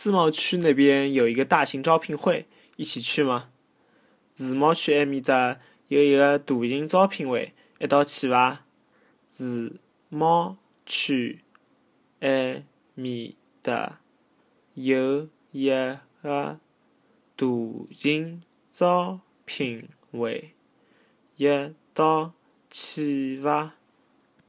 自贸区那边有一个大型招聘会一起去吗？自贸区埃面搭有一个大型招聘会一道去伐自贸区埃面搭有一个大型招聘会一道去伐